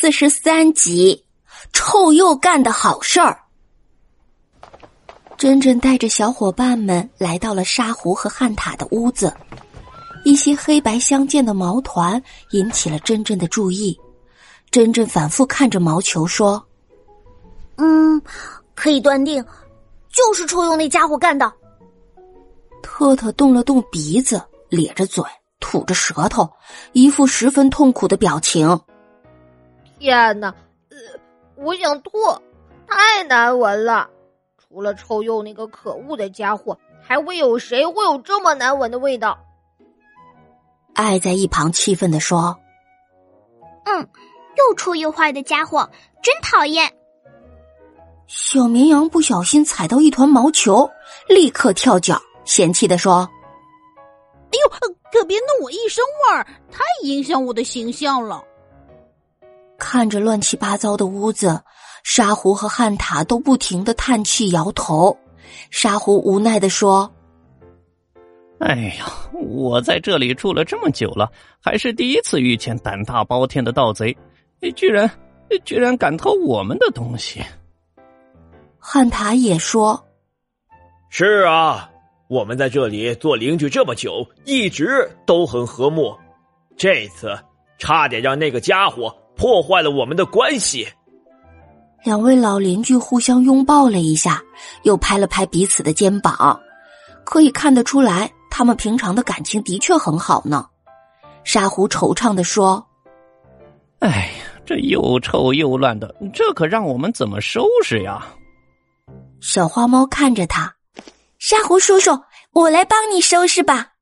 四十三集，臭鼬干的好事儿。珍珍带着小伙伴们来到了沙湖和汉塔的屋子，一些黑白相间的毛团引起了珍珍的注意。珍珍反复看着毛球说：“嗯，可以断定，就是臭鼬那家伙干的。”特特动了动鼻子，咧着嘴，吐着舌头，一副十分痛苦的表情。天哪，呃，我想吐，太难闻了。除了臭鼬那个可恶的家伙，还会有谁会有这么难闻的味道？爱在一旁气愤的说：“嗯，又臭又坏的家伙，真讨厌。”小绵羊不小心踩到一团毛球，立刻跳脚，嫌弃的说：“哎呦，可别弄我一身味儿，太影响我的形象了。”看着乱七八糟的屋子，沙狐和汉塔都不停的叹气摇头。沙狐无奈的说：“哎呀，我在这里住了这么久了，还是第一次遇见胆大包天的盗贼，居然居然敢偷我们的东西。”汉塔也说：“是啊，我们在这里做邻居这么久，一直都很和睦，这次差点让那个家伙。”破坏了我们的关系。两位老邻居互相拥抱了一下，又拍了拍彼此的肩膀，可以看得出来，他们平常的感情的确很好呢。沙狐惆怅的说：“哎呀，这又臭又乱的，这可让我们怎么收拾呀？”小花猫看着他，沙狐叔叔，我来帮你收拾吧。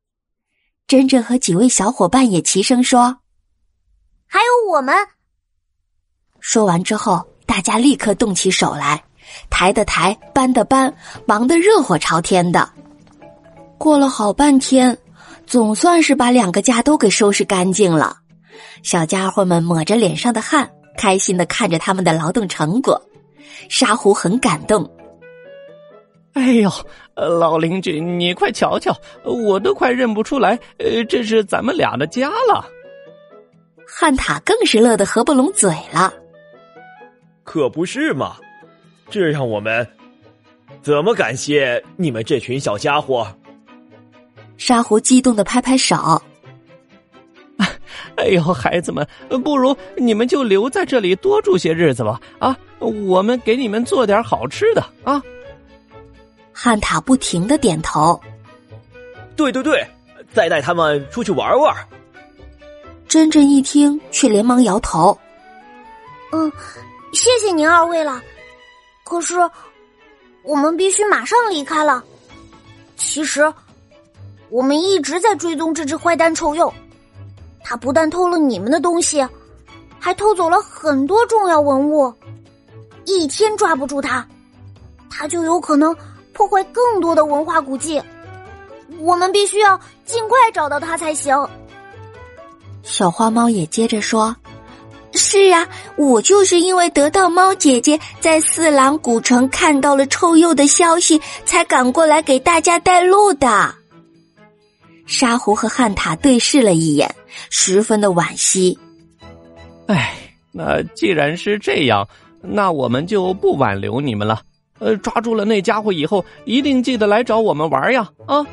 珍珍和几位小伙伴也齐声说：“还有我们。”说完之后，大家立刻动起手来，抬的抬，搬的搬，忙得热火朝天的。过了好半天，总算是把两个家都给收拾干净了。小家伙们抹着脸上的汗，开心的看着他们的劳动成果。沙狐很感动。哎呦，老邻居，你快瞧瞧，我都快认不出来，呃，这是咱们俩的家了。汉塔更是乐得合不拢嘴了。可不是嘛，这让我们怎么感谢你们这群小家伙？沙狐激动的拍拍手。哎呦，孩子们，不如你们就留在这里多住些日子吧。啊，我们给你们做点好吃的啊。汉塔不停的点头。对对对，再带他们出去玩玩。珍珍一听，却连忙摇头。嗯。谢谢您二位了，可是我们必须马上离开了。其实我们一直在追踪这只坏蛋臭鼬，他不但偷了你们的东西，还偷走了很多重要文物。一天抓不住他，他就有可能破坏更多的文化古迹。我们必须要尽快找到他才行。小花猫也接着说。是啊，我就是因为得到猫姐姐在四郎古城看到了臭鼬的消息，才赶过来给大家带路的。沙狐和汉塔对视了一眼，十分的惋惜。哎，那既然是这样，那我们就不挽留你们了。呃，抓住了那家伙以后，一定记得来找我们玩呀！啊。